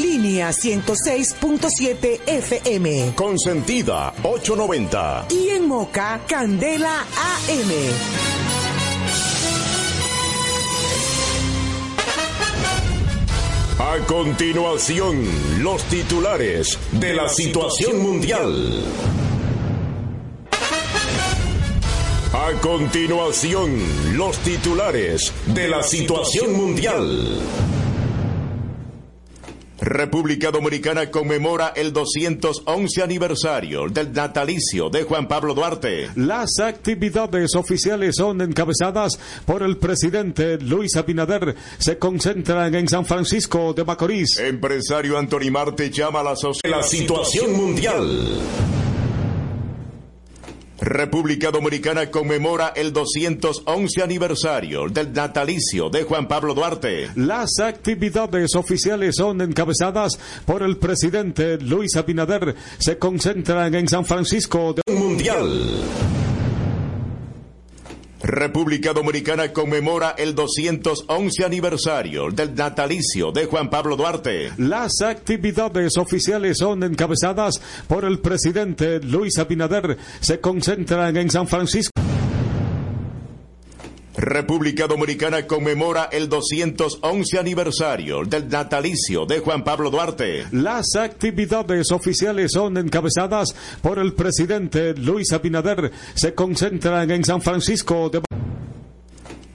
línea 106.7 FM. Consentida 890. Y en Moca, Candela AM. A continuación, los titulares de la situación mundial. A continuación, los titulares de la situación mundial. República Dominicana conmemora el 211 aniversario del natalicio de Juan Pablo Duarte. Las actividades oficiales son encabezadas por el presidente Luis Abinader. Se concentran en San Francisco de Macorís. Empresario Anthony Marte llama a la, la situación mundial. República Dominicana conmemora el 211 aniversario del natalicio de Juan Pablo Duarte. Las actividades oficiales son encabezadas por el presidente Luis Abinader. Se concentran en San Francisco de Mundial. República Dominicana conmemora el 211 aniversario del natalicio de Juan Pablo Duarte. Las actividades oficiales son encabezadas por el presidente Luis Abinader. Se concentran en San Francisco. República Dominicana conmemora el 211 aniversario del natalicio de Juan Pablo Duarte. Las actividades oficiales son encabezadas por el presidente Luis Abinader. Se concentran en San Francisco de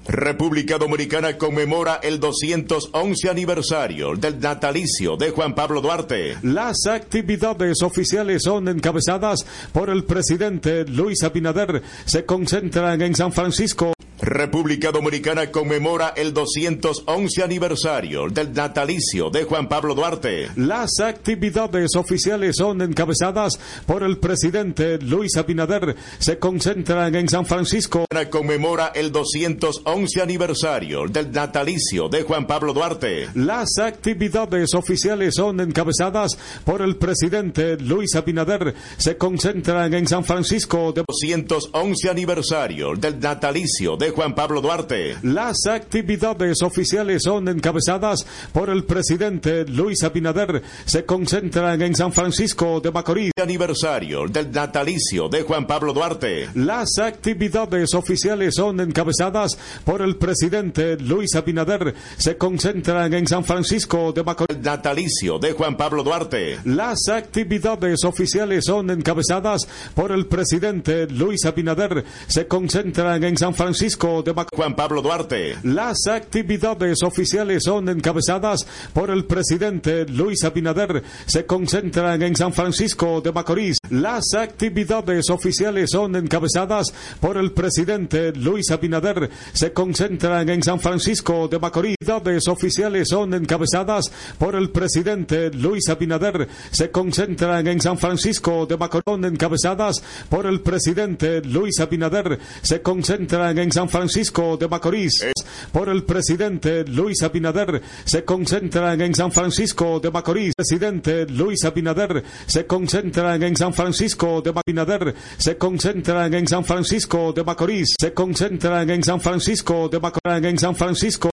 República Dominicana conmemora el 211 aniversario del natalicio de Juan Pablo Duarte. Las actividades oficiales son encabezadas por el presidente Luis Abinader. Se concentran en San Francisco. República Dominicana conmemora el 211 aniversario del natalicio de Juan Pablo Duarte. Las actividades oficiales son encabezadas por el presidente Luis Abinader. Se concentran en San Francisco. Conmemora el 211 aniversario del natalicio de Juan Pablo Duarte. Las actividades oficiales son encabezadas por el presidente Luis Abinader. Se concentran en San Francisco. De 211 aniversario del natalicio de Juan Pablo Duarte. Las actividades oficiales son encabezadas por el presidente Luis Abinader. Se concentran en San Francisco de Macorís. Aniversario del natalicio de Juan Pablo Duarte. Las actividades oficiales son encabezadas por el presidente Luis Abinader. Se concentran en San Francisco de Macorís. El natalicio de Juan Pablo Duarte. Las actividades oficiales son encabezadas por el presidente Luis Abinader. Se concentran en San Francisco de Juan Pablo Duarte. Las actividades oficiales son encabezadas por el presidente Luis Abinader. Se concentran en San Francisco de Macorís. Las actividades oficiales son encabezadas por el presidente Luis Abinader. Se concentran en San Francisco de Macorís. Actividades oficiales son encabezadas por el presidente Luis Abinader. Se concentran en San Francisco de Macorís. Encabezadas por el presidente Luis Abinader. Se concentran en San Francisco de Macorís por el presidente Luis Abinader se concentran en San Francisco de Macorís. Presidente Luis Abinader se concentran en San Francisco de Abinader se concentran en San Francisco de Macorís. Se concentran en San Francisco de Macorís. En San Francisco.